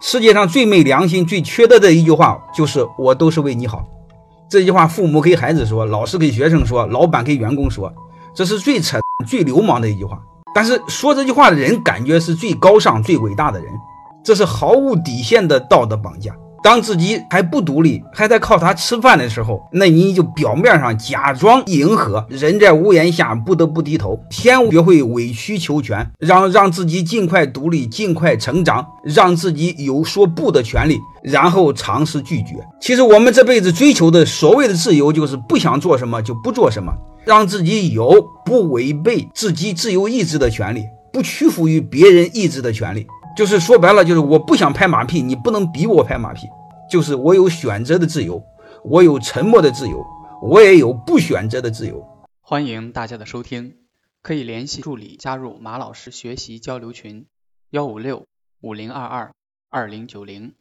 世界上最没良心、最缺德的一句话就是“我都是为你好”。这句话，父母给孩子说，老师给学生说，老板给员工说，这是最扯、最流氓的一句话。但是说这句话的人，感觉是最高尚、最伟大的人，这是毫无底线的道德绑架。当自己还不独立，还在靠他吃饭的时候，那你就表面上假装迎合，人在屋檐下不得不低头，先学会委曲求全，让让自己尽快独立，尽快成长，让自己有说不的权利，然后尝试拒绝。其实我们这辈子追求的所谓的自由，就是不想做什么就不做什么，让自己有不违背自己自由意志的权利，不屈服于别人意志的权利。就是说白了，就是我不想拍马屁，你不能逼我拍马屁。就是我有选择的自由，我有沉默的自由，我也有不选择的自由。欢迎大家的收听，可以联系助理加入马老师学习交流群：幺五六五零二二二零九零。